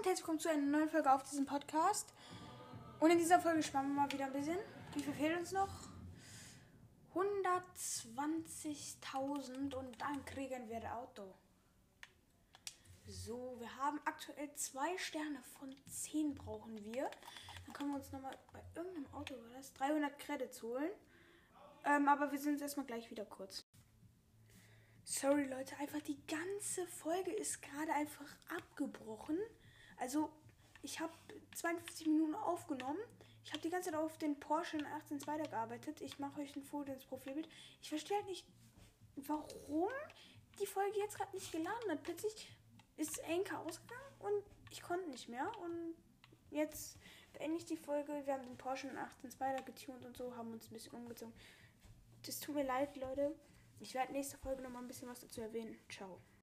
und herzlich willkommen zu einer neuen Folge auf diesem Podcast. Und in dieser Folge spannen wir mal wieder ein bisschen. Wie viel fehlt uns noch? 120.000 und dann kriegen wir das Auto. So, wir haben aktuell zwei Sterne von 10 brauchen wir. Dann können wir uns nochmal bei irgendeinem Auto, war das, 300 Credits holen. Ähm, aber wir sind jetzt erstmal gleich wieder kurz. Sorry Leute, einfach die ganze Folge ist gerade einfach abgebrochen. Also ich habe 52 Minuten aufgenommen. Ich habe die ganze Zeit auf den Porsche 18 weitergearbeitet. Ich mache euch ein Foto ins Profilbild. Ich verstehe halt nicht, warum die Folge jetzt gerade nicht geladen hat. Plötzlich ist Anchor ausgegangen und ich konnte nicht mehr. Und jetzt beende ich die Folge. Wir haben den Porsche 18 weiter getunt und so, haben uns ein bisschen umgezogen. Das tut mir leid, Leute. Ich werde nächste Folge noch mal ein bisschen was dazu erwähnen. Ciao.